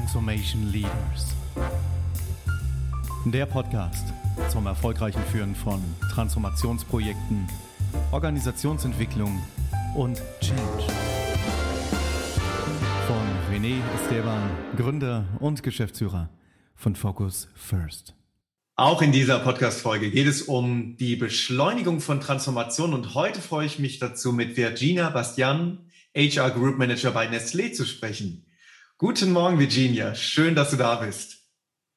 Transformation Leaders. Der Podcast zum erfolgreichen Führen von Transformationsprojekten, Organisationsentwicklung und Change. Von René Esteban, Gründer und Geschäftsführer von Focus First. Auch in dieser Podcast-Folge geht es um die Beschleunigung von Transformation und heute freue ich mich dazu, mit Virginia Bastian, HR Group Manager bei Nestlé zu sprechen. Guten Morgen, Virginia. Schön, dass du da bist.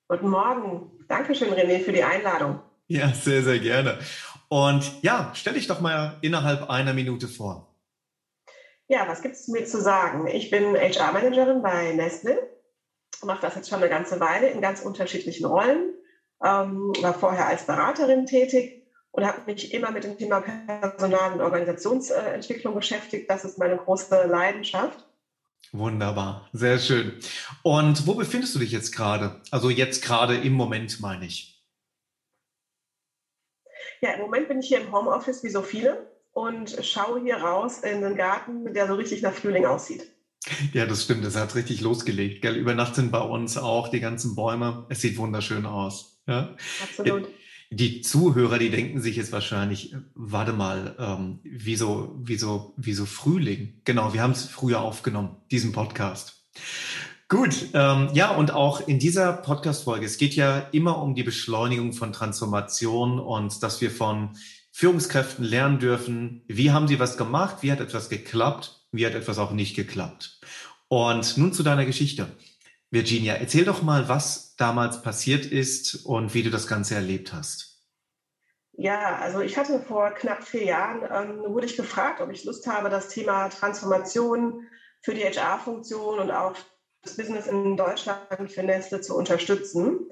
Guten Morgen. Dankeschön, René, für die Einladung. Ja, sehr, sehr gerne. Und ja, stell dich doch mal innerhalb einer Minute vor. Ja, was gibt es mir zu sagen? Ich bin HR-Managerin bei Nestlé, mache das jetzt schon eine ganze Weile in ganz unterschiedlichen Rollen ähm, war vorher als Beraterin tätig und habe mich immer mit dem Thema Personal- und Organisationsentwicklung beschäftigt. Das ist meine große Leidenschaft. Wunderbar, sehr schön. Und wo befindest du dich jetzt gerade? Also jetzt gerade im Moment meine ich. Ja, im Moment bin ich hier im Homeoffice wie so viele und schaue hier raus in den Garten, der so richtig nach Frühling aussieht. Ja, das stimmt. Es hat richtig losgelegt. Gell? Über Nacht sind bei uns auch die ganzen Bäume. Es sieht wunderschön aus. Ja? Absolut. Die Zuhörer, die denken sich jetzt wahrscheinlich, warte mal, ähm, wieso, wieso, wieso Frühling? Genau, wir haben es früher aufgenommen, diesen Podcast. Gut, ähm, ja, und auch in dieser Podcast-Folge, es geht ja immer um die Beschleunigung von Transformation und dass wir von Führungskräften lernen dürfen, wie haben sie was gemacht, wie hat etwas geklappt, wie hat etwas auch nicht geklappt. Und nun zu deiner Geschichte. Virginia, erzähl doch mal, was damals passiert ist und wie du das Ganze erlebt hast. Ja, also ich hatte vor knapp vier Jahren, ähm, wurde ich gefragt, ob ich Lust habe, das Thema Transformation für die HR-Funktion und auch das Business in Deutschland für Nestle zu unterstützen.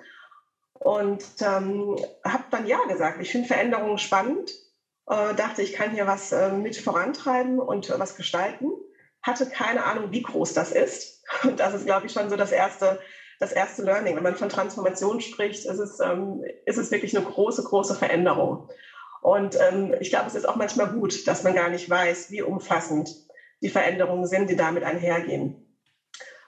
Und ähm, habe dann ja gesagt. Ich finde Veränderungen spannend, äh, dachte, ich kann hier was äh, mit vorantreiben und äh, was gestalten hatte keine Ahnung, wie groß das ist. Und das ist, glaube ich, schon so das erste, das erste Learning. Wenn man von Transformation spricht, ist es, ähm, ist es wirklich eine große, große Veränderung. Und ähm, ich glaube, es ist auch manchmal gut, dass man gar nicht weiß, wie umfassend die Veränderungen sind, die damit einhergehen.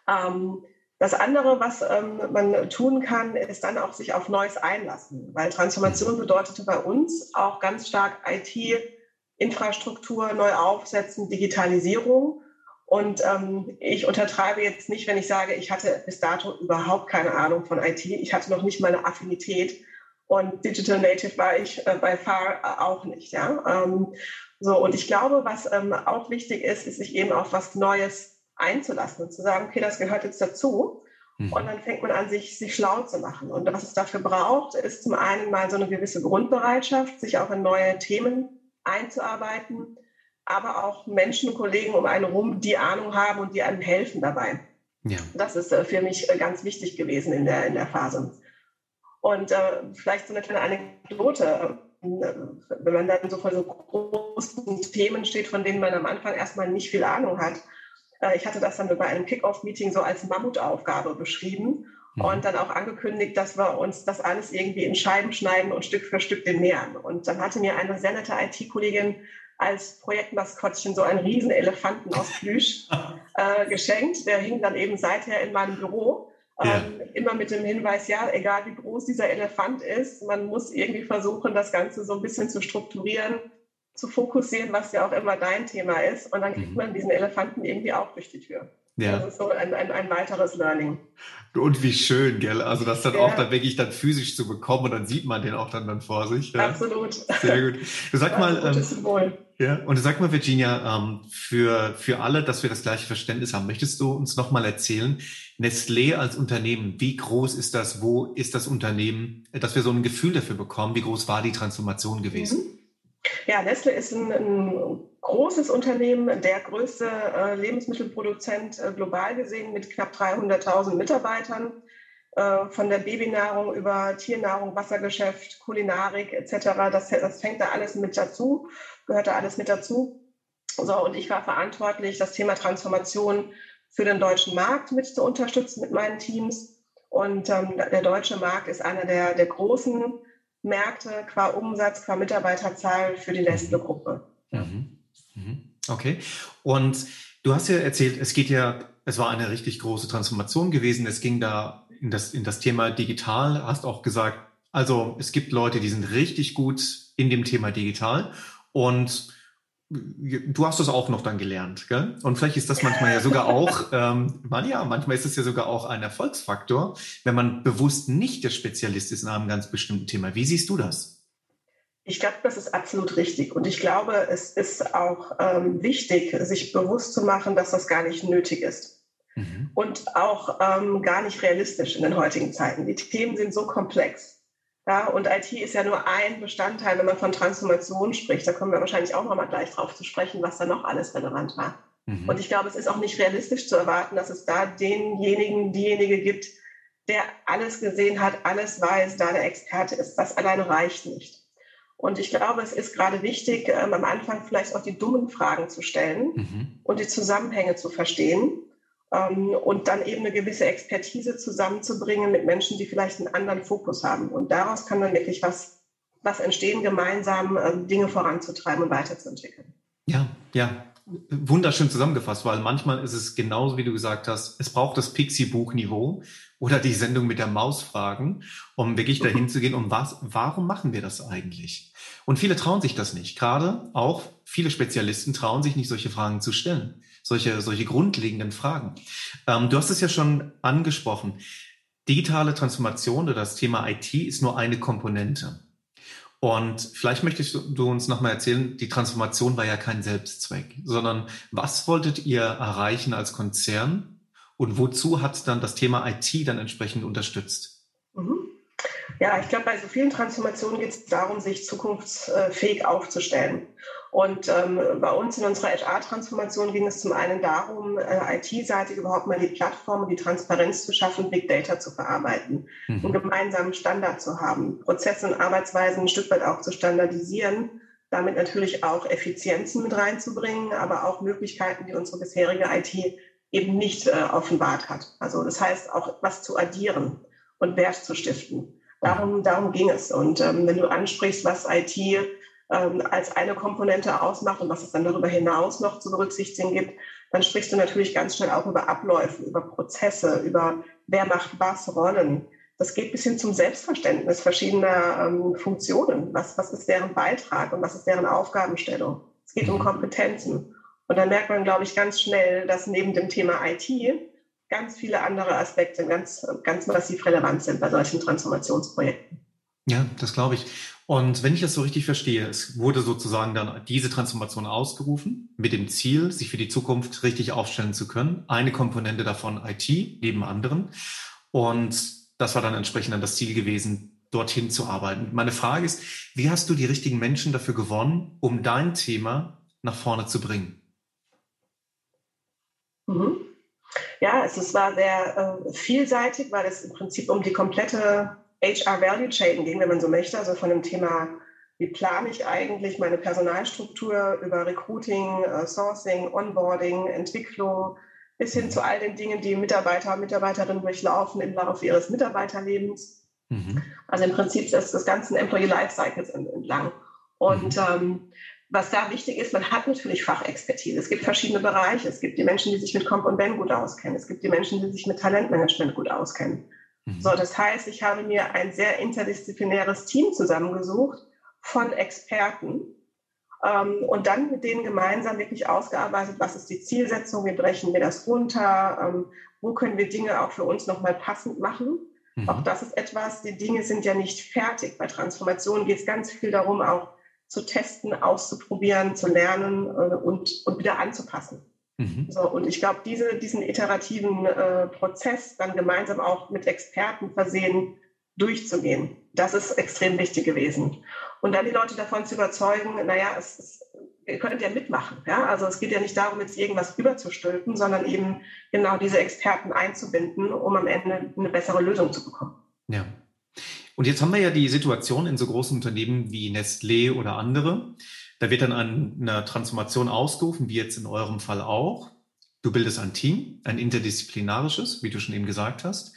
Ähm, das andere, was ähm, man tun kann, ist dann auch sich auf Neues einlassen, weil Transformation bedeutete bei uns auch ganz stark IT-Infrastruktur neu aufsetzen, Digitalisierung. Und ähm, ich untertreibe jetzt nicht, wenn ich sage, ich hatte bis dato überhaupt keine Ahnung von IT. Ich hatte noch nicht mal eine Affinität. Und Digital Native war ich äh, by far äh, auch nicht. Ja? Ähm, so, und ich glaube, was ähm, auch wichtig ist, ist sich eben auf was Neues einzulassen und zu sagen, okay, das gehört jetzt dazu. Mhm. Und dann fängt man an, sich, sich schlau zu machen. Und was es dafür braucht, ist zum einen mal so eine gewisse Grundbereitschaft, sich auch in neue Themen einzuarbeiten aber auch Menschen, Kollegen um einen rum, die Ahnung haben und die einem helfen dabei. Ja. Das ist äh, für mich äh, ganz wichtig gewesen in der, in der Phase. Und äh, vielleicht so eine kleine Anekdote, äh, wenn man dann so vor so großen Themen steht, von denen man am Anfang erstmal nicht viel Ahnung hat. Äh, ich hatte das dann bei einem Kick-Off-Meeting so als Mammutaufgabe beschrieben mhm. und dann auch angekündigt, dass wir uns das alles irgendwie in Scheiben schneiden und Stück für Stück dem nähern. Und dann hatte mir eine sehr nette IT-Kollegin als Projektmaskottchen so einen riesen Elefanten aus Plüsch äh, geschenkt. Der hing dann eben seither in meinem Büro. Ähm, Immer mit dem Hinweis, ja, egal wie groß dieser Elefant ist, man muss irgendwie versuchen, das Ganze so ein bisschen zu strukturieren, zu fokussieren, was ja auch immer dein Thema ist. Und dann kriegt mhm. man diesen Elefanten irgendwie auch durch die Tür. Ja. Das ist so ein, ein, ein weiteres Learning. Und wie schön, gell? Also das dann ja. auch dann wirklich dann physisch zu bekommen und dann sieht man den auch dann, dann vor sich. Ja? Absolut. Sehr gut. Du sag mal, ähm, ja, und sag mal, Virginia, ähm, für, für alle, dass wir das gleiche Verständnis haben, möchtest du uns nochmal erzählen, Nestlé als Unternehmen, wie groß ist das, wo ist das Unternehmen, dass wir so ein Gefühl dafür bekommen, wie groß war die Transformation gewesen? Mhm. Ja, Nestle ist ein, ein großes Unternehmen, der größte äh, Lebensmittelproduzent äh, global gesehen mit knapp 300.000 Mitarbeitern. Äh, von der Babynahrung über Tiernahrung, Wassergeschäft, Kulinarik etc. Das, das fängt da alles mit dazu, gehört da alles mit dazu. So, und ich war verantwortlich, das Thema Transformation für den deutschen Markt mit zu unterstützen mit meinen Teams. Und ähm, der deutsche Markt ist einer der, der großen Märkte qua Umsatz, qua Mitarbeiterzahl für die Nestle-Gruppe. Mhm. Mhm. Okay. Und du hast ja erzählt, es geht ja es war eine richtig große Transformation gewesen. Es ging da in das, in das Thema digital. Hast auch gesagt, also es gibt Leute, die sind richtig gut in dem Thema digital und du hast das auch noch dann gelernt, gell? Und vielleicht ist das manchmal ja sogar auch, ähm, man, ja, manchmal ist es ja sogar auch ein Erfolgsfaktor, wenn man bewusst nicht der Spezialist ist in einem ganz bestimmten Thema. Wie siehst du das? Ich glaube, das ist absolut richtig. Und ich glaube, es ist auch ähm, wichtig, sich bewusst zu machen, dass das gar nicht nötig ist. Mhm. Und auch ähm, gar nicht realistisch in den heutigen Zeiten. Die Themen sind so komplex. Ja, und IT ist ja nur ein Bestandteil, wenn man von Transformation spricht. Da kommen wir wahrscheinlich auch noch mal gleich drauf zu sprechen, was da noch alles relevant war. Mhm. Und ich glaube, es ist auch nicht realistisch zu erwarten, dass es da denjenigen, diejenige gibt, der alles gesehen hat, alles weiß, da der Experte ist. Das alleine reicht nicht. Und ich glaube, es ist gerade wichtig, ähm, am Anfang vielleicht auch die dummen Fragen zu stellen mhm. und die Zusammenhänge zu verstehen und dann eben eine gewisse Expertise zusammenzubringen mit Menschen, die vielleicht einen anderen Fokus haben. Und daraus kann dann wirklich was, was entstehen, gemeinsam äh, Dinge voranzutreiben und weiterzuentwickeln. Ja, ja, wunderschön zusammengefasst, weil manchmal ist es genauso, wie du gesagt hast, es braucht das Pixie-Buch-Niveau oder die Sendung mit der Maus fragen, um wirklich dahin zu gehen, um was, warum machen wir das eigentlich? Und viele trauen sich das nicht. Gerade auch viele Spezialisten trauen sich nicht, solche Fragen zu stellen. Solche, solche grundlegenden Fragen. Ähm, du hast es ja schon angesprochen. Digitale Transformation oder das Thema IT ist nur eine Komponente. Und vielleicht möchtest du uns nochmal erzählen, die Transformation war ja kein Selbstzweck, sondern was wolltet ihr erreichen als Konzern und wozu hat dann das Thema IT dann entsprechend unterstützt? Mhm. Ja, ich glaube, bei so vielen Transformationen geht es darum, sich zukunftsfähig aufzustellen. Und ähm, bei uns in unserer HR-Transformation ging es zum einen darum, äh, IT-seitig überhaupt mal die Plattform und die Transparenz zu schaffen, Big Data zu verarbeiten, mhm. einen gemeinsamen Standard zu haben, Prozesse und Arbeitsweisen ein Stück weit auch zu standardisieren, damit natürlich auch Effizienzen mit reinzubringen, aber auch Möglichkeiten, die unsere bisherige IT eben nicht äh, offenbart hat. Also das heißt auch was zu addieren und Wert zu stiften. Darum, darum ging es. Und ähm, wenn du ansprichst, was IT als eine Komponente ausmacht und was es dann darüber hinaus noch zu berücksichtigen gibt, dann sprichst du natürlich ganz schnell auch über Abläufe, über Prozesse, über wer macht was, Rollen. Das geht bis hin zum Selbstverständnis verschiedener ähm, Funktionen. Was, was ist deren Beitrag und was ist deren Aufgabenstellung? Es geht um mhm. Kompetenzen. Und dann merkt man, glaube ich, ganz schnell, dass neben dem Thema IT ganz viele andere Aspekte ganz, ganz massiv relevant sind bei solchen Transformationsprojekten. Ja, das glaube ich. Und wenn ich das so richtig verstehe, es wurde sozusagen dann diese Transformation ausgerufen mit dem Ziel, sich für die Zukunft richtig aufstellen zu können. Eine Komponente davon IT neben anderen. Und das war dann entsprechend dann das Ziel gewesen, dorthin zu arbeiten. Meine Frage ist, wie hast du die richtigen Menschen dafür gewonnen, um dein Thema nach vorne zu bringen? Mhm. Ja, es war sehr äh, vielseitig, weil es im Prinzip um die komplette HR Value Chain ging, wenn man so möchte, also von dem Thema, wie plane ich eigentlich meine Personalstruktur über Recruiting, äh, Sourcing, Onboarding, Entwicklung, bis hin zu all den Dingen, die Mitarbeiter und Mitarbeiterinnen durchlaufen im Laufe ihres Mitarbeiterlebens. Mhm. Also im Prinzip ist das ganzen Employee Lifecycles entlang. Und mhm. ähm, was da wichtig ist, man hat natürlich Fachexpertise. Es gibt verschiedene Bereiche. Es gibt die Menschen, die sich mit Comp und Ben gut auskennen. Es gibt die Menschen, die sich mit Talentmanagement gut auskennen. Mhm. So, das heißt, ich habe mir ein sehr interdisziplinäres Team zusammengesucht von Experten ähm, und dann mit denen gemeinsam wirklich ausgearbeitet, was ist die Zielsetzung, wie brechen wir das runter, ähm, wo können wir Dinge auch für uns nochmal passend machen. Mhm. Auch das ist etwas, die Dinge sind ja nicht fertig. Bei Transformation geht es ganz viel darum, auch zu testen, auszuprobieren, zu lernen äh, und, und wieder anzupassen. Mhm. So, und ich glaube, diese, diesen iterativen äh, Prozess dann gemeinsam auch mit Experten versehen durchzugehen, das ist extrem wichtig gewesen. Und dann die Leute davon zu überzeugen, naja, es, es, ihr könnt ja mitmachen. Ja? Also es geht ja nicht darum, jetzt irgendwas überzustülpen, sondern eben genau diese Experten einzubinden, um am Ende eine bessere Lösung zu bekommen. Ja. Und jetzt haben wir ja die Situation in so großen Unternehmen wie Nestlé oder andere, da wird dann eine Transformation ausgerufen, wie jetzt in eurem Fall auch. Du bildest ein Team, ein interdisziplinarisches, wie du schon eben gesagt hast,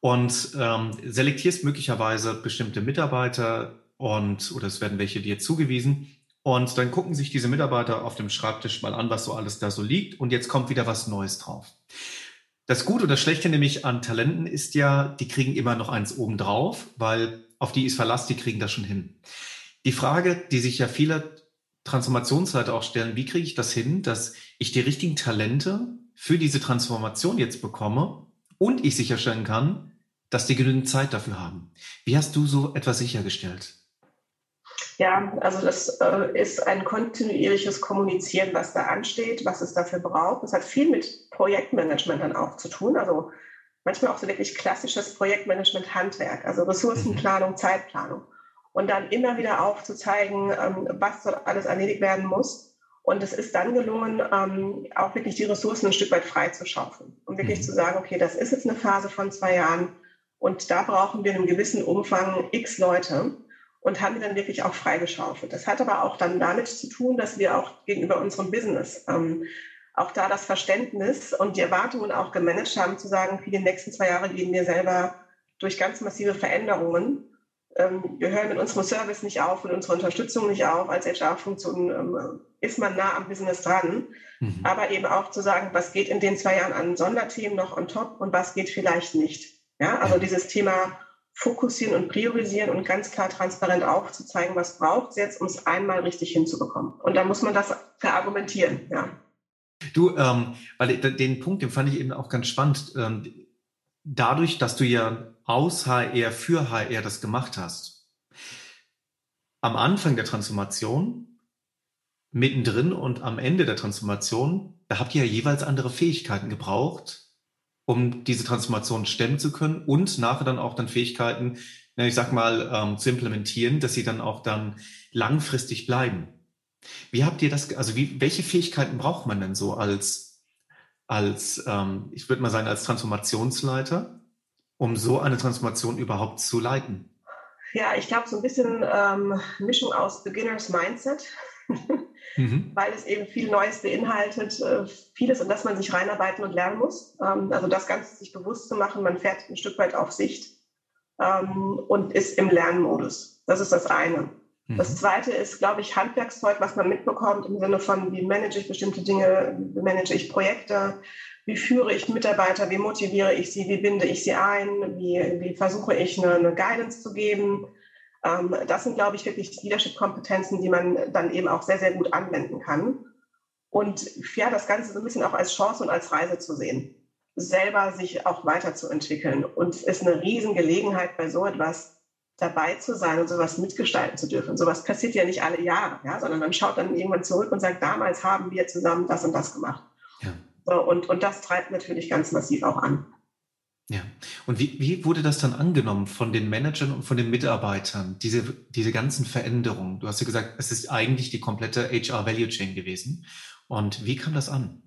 und ähm, selektierst möglicherweise bestimmte Mitarbeiter und oder es werden welche dir zugewiesen Und dann gucken sich diese Mitarbeiter auf dem Schreibtisch mal an, was so alles da so liegt. Und jetzt kommt wieder was Neues drauf. Das Gute oder Schlechte nämlich an Talenten ist ja, die kriegen immer noch eins obendrauf, weil auf die ist Verlass, die kriegen das schon hin. Die Frage, die sich ja viele Transformationsleiter auch stellen, wie kriege ich das hin, dass ich die richtigen Talente für diese Transformation jetzt bekomme und ich sicherstellen kann, dass die genügend Zeit dafür haben. Wie hast du so etwas sichergestellt? Ja, also das äh, ist ein kontinuierliches Kommunizieren, was da ansteht, was es dafür braucht. Das hat viel mit Projektmanagement dann auch zu tun. Also manchmal auch so wirklich klassisches Projektmanagement-Handwerk, also Ressourcenplanung, Zeitplanung. Und dann immer wieder aufzuzeigen, ähm, was dort alles erledigt werden muss. Und es ist dann gelungen, ähm, auch wirklich die Ressourcen ein Stück weit freizuschaufeln. Um wirklich mhm. zu sagen, okay, das ist jetzt eine Phase von zwei Jahren und da brauchen wir in einem gewissen Umfang x Leute und haben die dann wirklich auch freigeschaufelt. Das hat aber auch dann damit zu tun, dass wir auch gegenüber unserem Business ähm, auch da das Verständnis und die Erwartungen auch gemanagt haben, zu sagen, für die nächsten zwei Jahre gehen wir selber durch ganz massive Veränderungen. Ähm, wir hören mit unserem Service nicht auf, mit unserer Unterstützung nicht auf. Als HR-Funktion ähm, ist man nah am Business dran. Mhm. Aber eben auch zu sagen, was geht in den zwei Jahren an Sonderthemen noch on top und was geht vielleicht nicht. Ja, also dieses Thema fokussieren und priorisieren und ganz klar transparent aufzuzeigen, was braucht es jetzt, um es einmal richtig hinzubekommen. Und dann muss man das verargumentieren, ja. Du, ähm, weil den Punkt, den fand ich eben auch ganz spannend. Ähm, dadurch, dass du ja aus HR für HR das gemacht hast, am Anfang der Transformation, mittendrin und am Ende der Transformation, da habt ihr ja jeweils andere Fähigkeiten gebraucht, um diese Transformation stemmen zu können und nachher dann auch dann Fähigkeiten, ich sag mal, ähm, zu implementieren, dass sie dann auch dann langfristig bleiben. Wie habt ihr das, also wie, welche Fähigkeiten braucht man denn so als, als ähm, ich würde mal sagen, als Transformationsleiter, um so eine Transformation überhaupt zu leiten? Ja, ich glaube, so ein bisschen ähm, Mischung aus Beginners Mindset mhm. weil es eben viel Neues beinhaltet, äh, vieles, in das man sich reinarbeiten und lernen muss. Ähm, also das Ganze sich bewusst zu machen, man fährt ein Stück weit auf Sicht ähm, und ist im Lernmodus. Das ist das eine. Mhm. Das zweite ist, glaube ich, Handwerkszeug, was man mitbekommt im Sinne von, wie manage ich bestimmte Dinge, wie manage ich Projekte, wie führe ich Mitarbeiter, wie motiviere ich sie, wie binde ich sie ein, wie, wie versuche ich eine, eine Guidance zu geben ähm, das sind, glaube ich, wirklich Leadership-Kompetenzen, die man dann eben auch sehr, sehr gut anwenden kann. Und ja, das Ganze so ein bisschen auch als Chance und als Reise zu sehen, selber sich auch weiterzuentwickeln. Und es ist eine Riesengelegenheit, bei so etwas dabei zu sein und sowas mitgestalten zu dürfen. Sowas passiert ja nicht alle Jahre, ja, sondern man schaut dann irgendwann zurück und sagt, damals haben wir zusammen das und das gemacht. Ja. So, und, und das treibt natürlich ganz massiv auch an. Ja. Und wie, wie wurde das dann angenommen von den Managern und von den Mitarbeitern, diese, diese ganzen Veränderungen? Du hast ja gesagt, es ist eigentlich die komplette HR Value Chain gewesen. Und wie kam das an?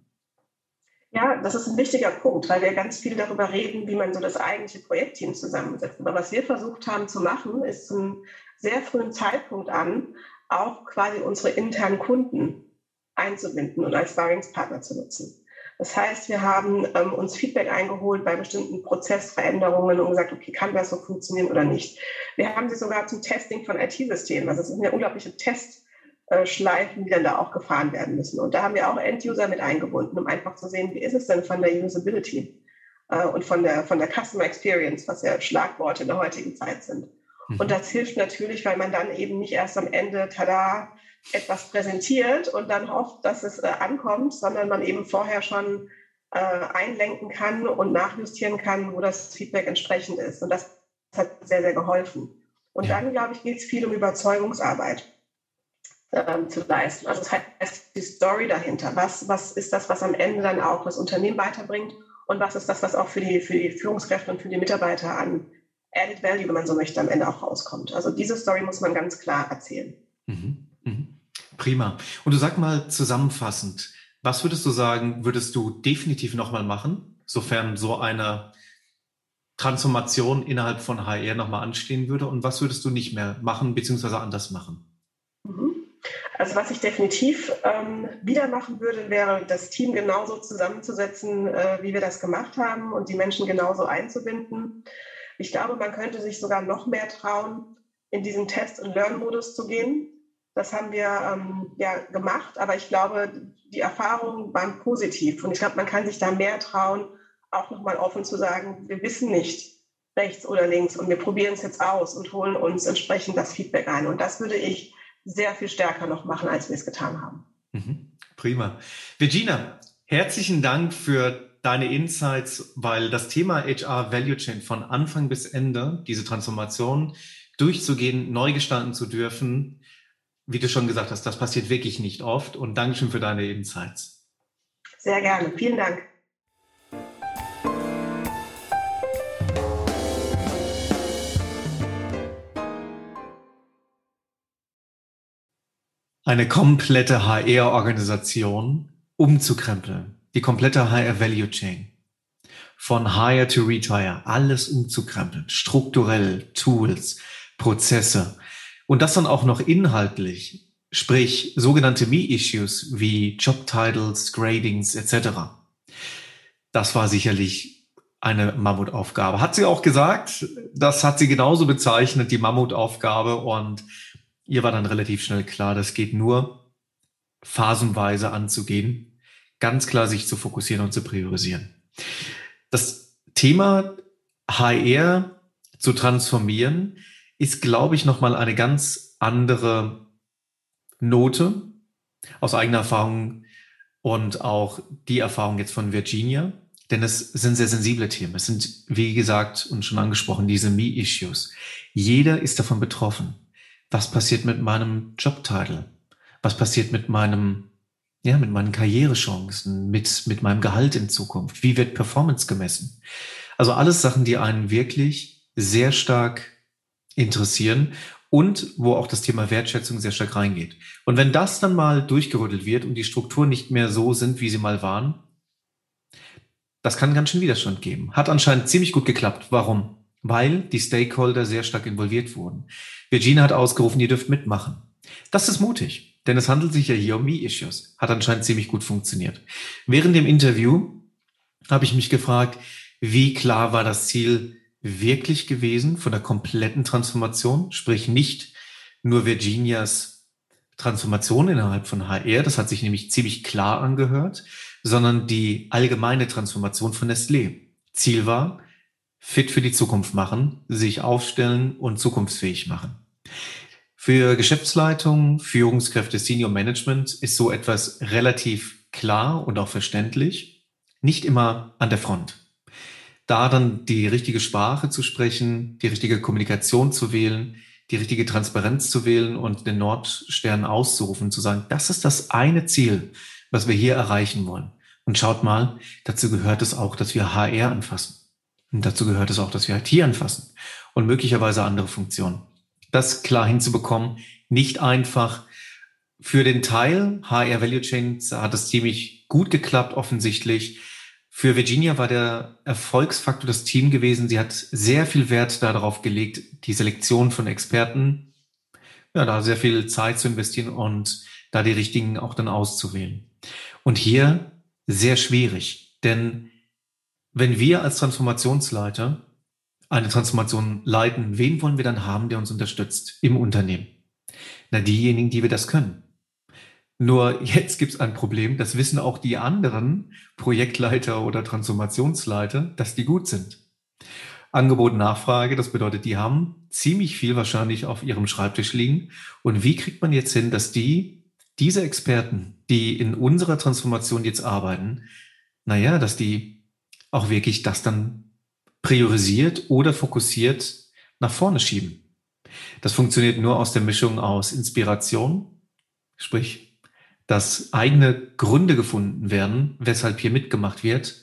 Ja, das ist ein wichtiger Punkt, weil wir ganz viel darüber reden, wie man so das eigentliche Projektteam zusammensetzt. Aber was wir versucht haben zu machen, ist zum sehr frühen Zeitpunkt an auch quasi unsere internen Kunden einzubinden und als Sparringspartner zu nutzen. Das heißt, wir haben ähm, uns Feedback eingeholt bei bestimmten Prozessveränderungen und gesagt, okay, kann das so funktionieren oder nicht. Wir haben sie sogar zum Testing von IT-Systemen. Also es sind ja unglaubliche Testschleifen, die dann da auch gefahren werden müssen. Und da haben wir auch End-User mit eingebunden, um einfach zu sehen, wie ist es denn von der Usability äh, und von der, von der Customer Experience, was ja Schlagworte in der heutigen Zeit sind. Mhm. Und das hilft natürlich, weil man dann eben nicht erst am Ende, tada, etwas präsentiert und dann hofft, dass es äh, ankommt, sondern man eben vorher schon äh, einlenken kann und nachjustieren kann, wo das Feedback entsprechend ist. Und das hat sehr, sehr geholfen. Und dann, glaube ich, geht es viel um Überzeugungsarbeit ähm, zu leisten. Also das heißt, die Story dahinter. Was, was ist das, was am Ende dann auch das Unternehmen weiterbringt? Und was ist das, was auch für die, für die Führungskräfte und für die Mitarbeiter an Added Value, wenn man so möchte, am Ende auch rauskommt? Also diese Story muss man ganz klar erzählen. Mhm. Mhm. Prima. Und du sag mal zusammenfassend, was würdest du sagen, würdest du definitiv nochmal machen, sofern so eine Transformation innerhalb von HR nochmal anstehen würde? Und was würdest du nicht mehr machen, beziehungsweise anders machen? Also was ich definitiv ähm, wieder machen würde, wäre das Team genauso zusammenzusetzen, äh, wie wir das gemacht haben und die Menschen genauso einzubinden. Ich glaube, man könnte sich sogar noch mehr trauen, in diesen Test- und Learn-Modus zu gehen Das haben wir ähm, ja gemacht, aber ich glaube, die Erfahrungen waren positiv und ich glaube, man kann sich da mehr trauen, auch nochmal offen zu sagen, wir wissen nicht rechts oder links und wir probieren es jetzt aus und holen uns entsprechend das Feedback ein. Und das würde ich sehr viel stärker noch machen, als wir es getan haben. Mhm. Prima. Virginia, herzlichen Dank für deine Insights, weil das Thema HR Value Chain von Anfang bis Ende, diese Transformation durchzugehen, neu gestalten zu dürfen, wie du schon gesagt hast, das passiert wirklich nicht oft. Und Dankeschön für deine Insights. Sehr gerne. Vielen Dank. Eine komplette HR-Organisation umzukrempeln. Die komplette HR-Value Chain. Von Hire to Retire. Alles umzukrempeln. Strukturell, Tools, Prozesse und das dann auch noch inhaltlich, sprich sogenannte Me-Issues wie Job-Titles, Gradings etc. Das war sicherlich eine Mammutaufgabe. Hat sie auch gesagt, das hat sie genauso bezeichnet, die Mammutaufgabe. Und ihr war dann relativ schnell klar, das geht nur phasenweise anzugehen, ganz klar sich zu fokussieren und zu priorisieren. Das Thema HR zu transformieren, ist, glaube ich, nochmal eine ganz andere Note aus eigener Erfahrung und auch die Erfahrung jetzt von Virginia. Denn es sind sehr sensible Themen. Es sind, wie gesagt und schon angesprochen, diese Me-Issues. Jeder ist davon betroffen. Was passiert mit meinem Jobtitel? Was passiert mit meinem, ja, mit meinen Karrierechancen, mit, mit meinem Gehalt in Zukunft? Wie wird Performance gemessen? Also alles Sachen, die einen wirklich sehr stark interessieren und wo auch das Thema Wertschätzung sehr stark reingeht. Und wenn das dann mal durchgerüttelt wird und die Strukturen nicht mehr so sind, wie sie mal waren, das kann ganz schön Widerstand geben. Hat anscheinend ziemlich gut geklappt. Warum? Weil die Stakeholder sehr stark involviert wurden. Virginia hat ausgerufen, ihr dürft mitmachen. Das ist mutig, denn es handelt sich ja hier um Me-Issues. Hat anscheinend ziemlich gut funktioniert. Während dem Interview habe ich mich gefragt, wie klar war das Ziel wirklich gewesen von der kompletten Transformation, sprich nicht nur Virginias Transformation innerhalb von HR, das hat sich nämlich ziemlich klar angehört, sondern die allgemeine Transformation von Nestlé. Ziel war, fit für die Zukunft machen, sich aufstellen und zukunftsfähig machen. Für Geschäftsleitung, Führungskräfte, Senior Management ist so etwas relativ klar und auch verständlich, nicht immer an der Front da dann die richtige Sprache zu sprechen, die richtige Kommunikation zu wählen, die richtige Transparenz zu wählen und den Nordstern auszurufen, zu sagen, das ist das eine Ziel, was wir hier erreichen wollen. Und schaut mal, dazu gehört es auch, dass wir HR anfassen. Und dazu gehört es auch, dass wir IT anfassen und möglicherweise andere Funktionen. Das klar hinzubekommen, nicht einfach für den Teil HR Value Chain hat es ziemlich gut geklappt, offensichtlich. Für Virginia war der Erfolgsfaktor das Team gewesen. Sie hat sehr viel Wert darauf gelegt, die Selektion von Experten, ja, da sehr viel Zeit zu investieren und da die richtigen auch dann auszuwählen. Und hier sehr schwierig, denn wenn wir als Transformationsleiter eine Transformation leiten, wen wollen wir dann haben, der uns unterstützt im Unternehmen? Na, diejenigen, die wir das können. Nur jetzt gibt es ein Problem, das wissen auch die anderen Projektleiter oder Transformationsleiter, dass die gut sind. Angebot, Nachfrage, das bedeutet, die haben ziemlich viel wahrscheinlich auf ihrem Schreibtisch liegen. Und wie kriegt man jetzt hin, dass die, diese Experten, die in unserer Transformation jetzt arbeiten, naja, dass die auch wirklich das dann priorisiert oder fokussiert nach vorne schieben. Das funktioniert nur aus der Mischung aus Inspiration, sprich dass eigene Gründe gefunden werden, weshalb hier mitgemacht wird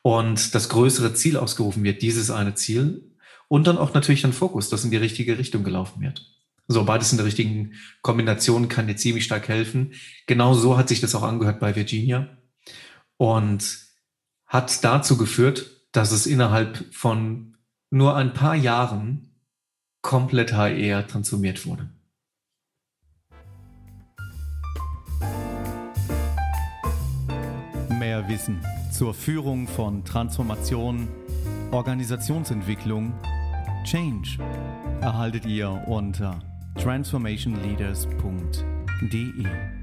und das größere Ziel ausgerufen wird, dieses eine Ziel und dann auch natürlich ein Fokus, das in die richtige Richtung gelaufen wird. So, beides in der richtigen Kombination kann dir ziemlich stark helfen. Genau so hat sich das auch angehört bei Virginia und hat dazu geführt, dass es innerhalb von nur ein paar Jahren komplett HR transformiert wurde. mehr Wissen zur Führung von Transformation, Organisationsentwicklung, Change erhaltet ihr unter transformationleaders.de.